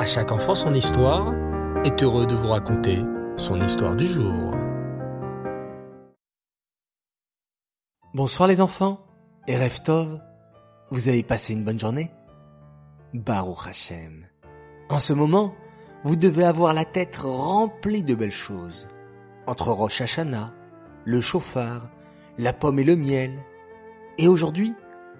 À chaque enfant son histoire est heureux de vous raconter son histoire du jour. Bonsoir les enfants et Tov, vous avez passé une bonne journée? Baruch Hashem. En ce moment, vous devez avoir la tête remplie de belles choses. Entre Rosh Hashanah, le chauffard, la pomme et le miel. Et aujourd'hui,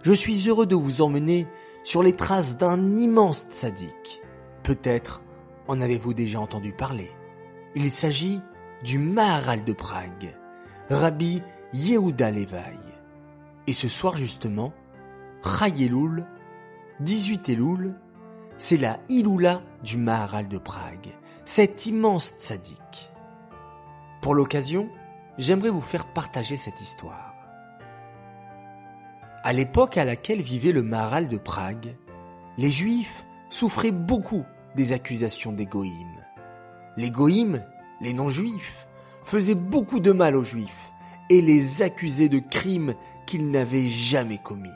je suis heureux de vous emmener sur les traces d'un immense tzaddik. Peut-être en avez-vous déjà entendu parler. Il s'agit du Maharal de Prague, Rabbi Yehuda Levaï. Et ce soir justement, Chayeloul, 18 Elul, c'est la Iloula du Maharal de Prague, cet immense tzaddik. Pour l'occasion, j'aimerais vous faire partager cette histoire. À l'époque à laquelle vivait le Maharal de Prague, les Juifs souffraient beaucoup des accusations des Les goïms, les non-juifs, faisaient beaucoup de mal aux juifs et les accusaient de crimes qu'ils n'avaient jamais commis.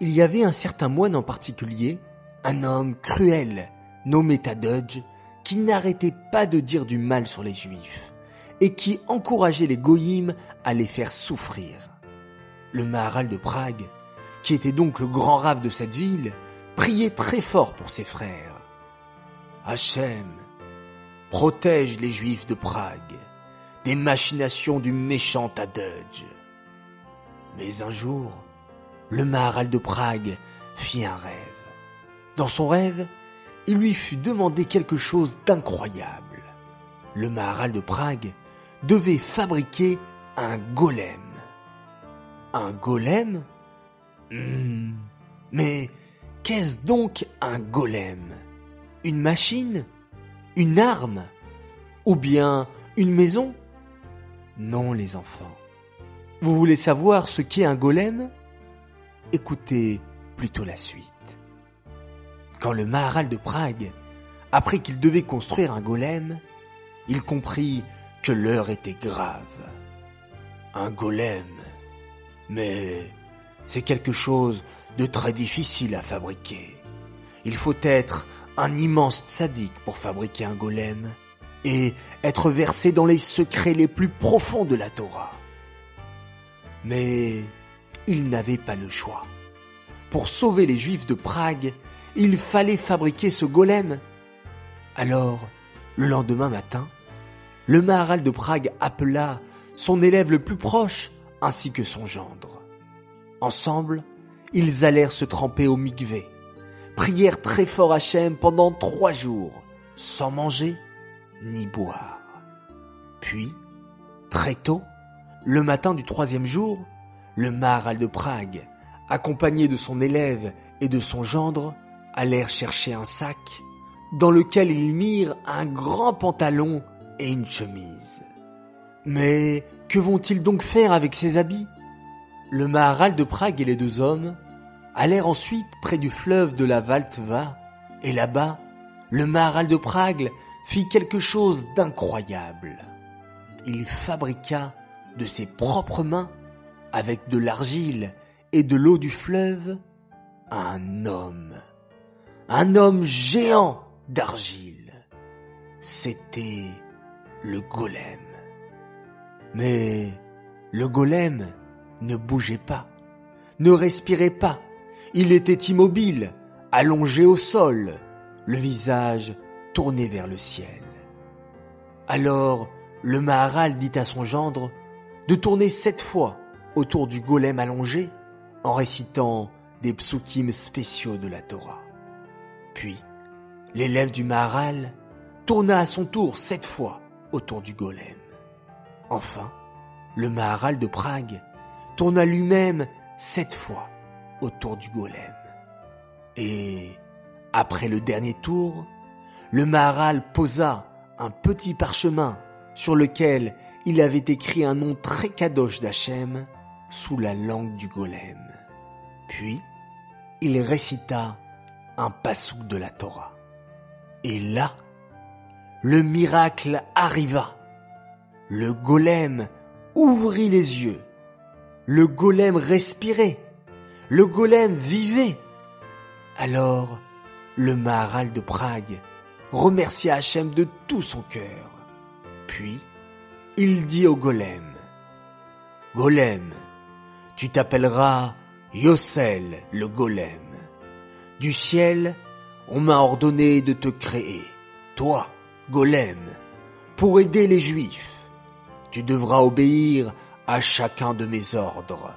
Il y avait un certain moine en particulier, un homme cruel, nommé Tadudge, qui n'arrêtait pas de dire du mal sur les juifs et qui encourageait les goïms à les faire souffrir. Le Maharal de Prague, qui était donc le grand rave de cette ville, priait très fort pour ses frères. Hachem, protège les Juifs de Prague des machinations du méchant Tadudge. Mais un jour, le Maharal de Prague fit un rêve. Dans son rêve, il lui fut demandé quelque chose d'incroyable. Le Maharal de Prague devait fabriquer un golem. Un golem? Hmm. Mais qu'est-ce donc un golem? Une machine? Une arme? Ou bien une maison? Non les enfants. Vous voulez savoir ce qu'est un golem? Écoutez plutôt la suite. Quand le Maharal de Prague apprit qu'il devait construire un golem, il comprit que l'heure était grave. Un golem mais c'est quelque chose de très difficile à fabriquer. Il faut être un immense tzaddik pour fabriquer un golem et être versé dans les secrets les plus profonds de la Torah. Mais il n'avait pas le choix. Pour sauver les juifs de Prague, il fallait fabriquer ce golem. Alors, le lendemain matin, le Maharal de Prague appela son élève le plus proche ainsi que son gendre. Ensemble, ils allèrent se tremper au mikvé, prièrent très fort Hachem pendant trois jours, sans manger ni boire. Puis, très tôt, le matin du troisième jour, le Maharal de Prague, accompagné de son élève et de son gendre, allèrent chercher un sac dans lequel ils mirent un grand pantalon et une chemise. Mais que vont-ils donc faire avec ces habits? Le Maharal de Prague et les deux hommes allèrent ensuite près du fleuve de la Valtva, et là-bas, le Maharal de Prague fit quelque chose d'incroyable. Il fabriqua de ses propres mains, avec de l'argile et de l'eau du fleuve, un homme. Un homme géant d'argile. C'était le golem. Mais le golem ne bougeait pas, ne respirait pas. Il était immobile, allongé au sol, le visage tourné vers le ciel. Alors le Maharal dit à son gendre de tourner sept fois autour du golem allongé en récitant des psukim spéciaux de la Torah. Puis, l'élève du Maharal tourna à son tour sept fois autour du golem. Enfin, le Maharal de Prague tourna lui-même sept fois autour du golem. Et, après le dernier tour, le Maharal posa un petit parchemin sur lequel il avait écrit un nom très kadosh d'Hachem sous la langue du golem. Puis, il récita un passouk de la Torah. Et là, le miracle arriva. Le golem ouvrit les yeux. Le golem respirait. Le golem vivait. Alors, le Maharal de Prague remercia Hachem de tout son cœur. Puis, il dit au golem, Golem, tu t'appelleras Yossel le golem. Du ciel, on m'a ordonné de te créer, toi, golem, pour aider les juifs. Tu devras obéir à chacun de mes ordres.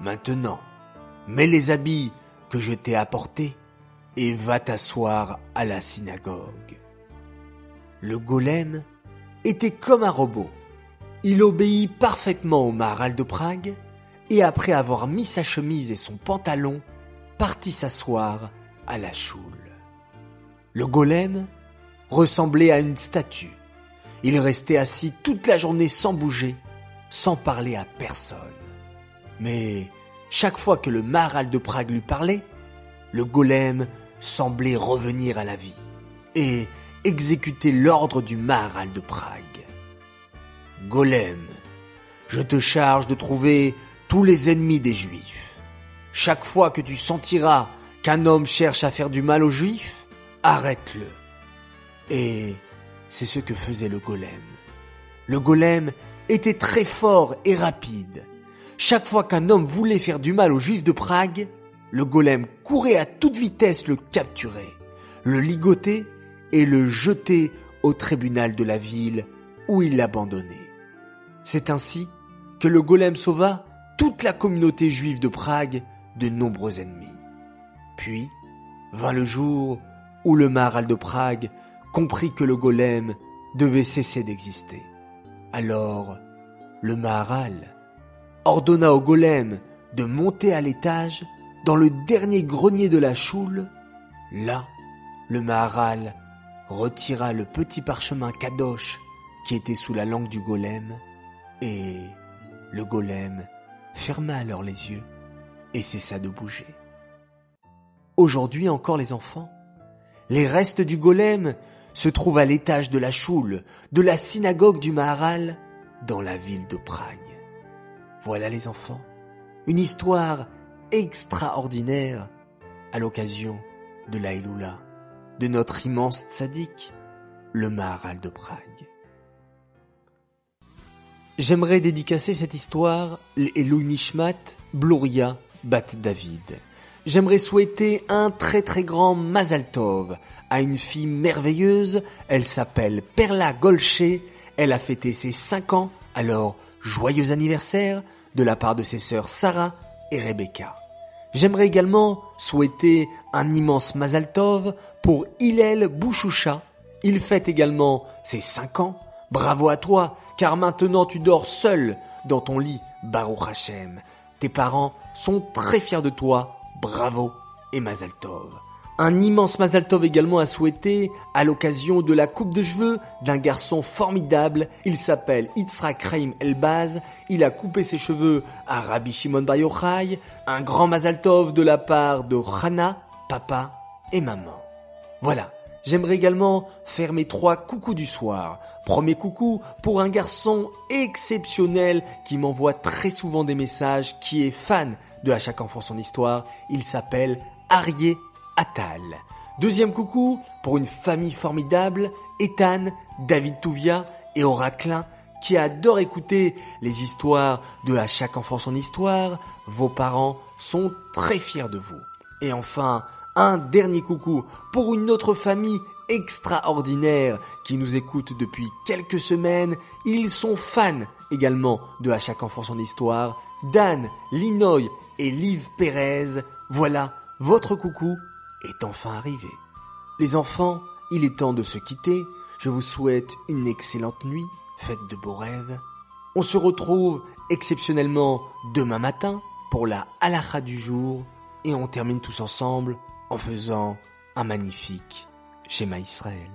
Maintenant, mets les habits que je t'ai apportés et va t'asseoir à la synagogue. Le golem était comme un robot. Il obéit parfaitement au Maharal de Prague et après avoir mis sa chemise et son pantalon, partit s'asseoir à la choule. Le golem ressemblait à une statue. Il restait assis toute la journée sans bouger, sans parler à personne. Mais chaque fois que le Maharal de Prague lui parlait, le golem semblait revenir à la vie et exécuter l'ordre du Maharal de Prague. Golem, je te charge de trouver tous les ennemis des Juifs. Chaque fois que tu sentiras qu'un homme cherche à faire du mal aux Juifs, arrête-le. Et c'est ce que faisait le golem. Le golem était très fort et rapide. Chaque fois qu'un homme voulait faire du mal aux Juifs de Prague, le golem courait à toute vitesse le capturer, le ligoter et le jeter au tribunal de la ville où il l'abandonnait. C'est ainsi que le golem sauva toute la communauté juive de Prague de nombreux ennemis. Puis vint le jour où le Maharal de Prague comprit que le golem devait cesser d'exister. Alors, le Maharal ordonna au golem de monter à l'étage dans le dernier grenier de la choule, là, le Maharal retira le petit parchemin kadosh qui était sous la langue du golem, et le golem ferma alors les yeux et cessa de bouger. Aujourd'hui encore les enfants, les restes du golem se trouvent à l'étage de la choule, de la synagogue du Maharal, dans la ville de Prague. Voilà les enfants, une histoire extraordinaire à l'occasion de l'Aïloula de notre immense tzaddik, le Maharal de Prague. J'aimerais dédicacer cette histoire et Nishmat Bluria Bat David. J'aimerais souhaiter un très très grand Mazal Tov à une fille merveilleuse. Elle s'appelle Perla Golché. Elle a fêté ses 5 ans. Alors, joyeux anniversaire de la part de ses sœurs Sarah et Rebecca. J'aimerais également souhaiter un immense Mazal Tov pour Hillel Bouchoucha. Il fête également ses 5 ans. Bravo à toi, car maintenant tu dors seul dans ton lit, Baruch Hashem. Tes parents sont très fiers de toi. Bravo et Mazal Tov. Un immense Mazal Tov également à souhaiter à l'occasion de la coupe de cheveux d'un garçon formidable. Il s'appelle Yitzhak Raim Elbaz. Il a coupé ses cheveux à Rabbi Shimon Bar Yochai. Un grand Mazal Tov de la part de Hana, papa et maman. Voilà. J'aimerais également faire mes trois coucous du soir. Premier coucou pour un garçon exceptionnel qui m'envoie très souvent des messages, qui est fan de À chaque enfant son histoire. Il s'appelle Arié Attal. Deuxième coucou pour une famille formidable, Ethan, David Touvia et Oraclin qui adorent écouter les histoires de À chaque enfant son histoire. Vos parents sont très fiers de vous. Et enfin, un dernier coucou pour une autre famille extraordinaire qui nous écoute depuis quelques semaines. Ils sont fans également de À chaque enfant son histoire. Dan, Linoy et Liv Pérez. Voilà, votre coucou est enfin arrivé. Les enfants, il est temps de se quitter. Je vous souhaite une excellente nuit. Faites de beaux rêves. On se retrouve exceptionnellement demain matin pour la halakha du jour et on termine tous ensemble en faisant un magnifique schéma Israël.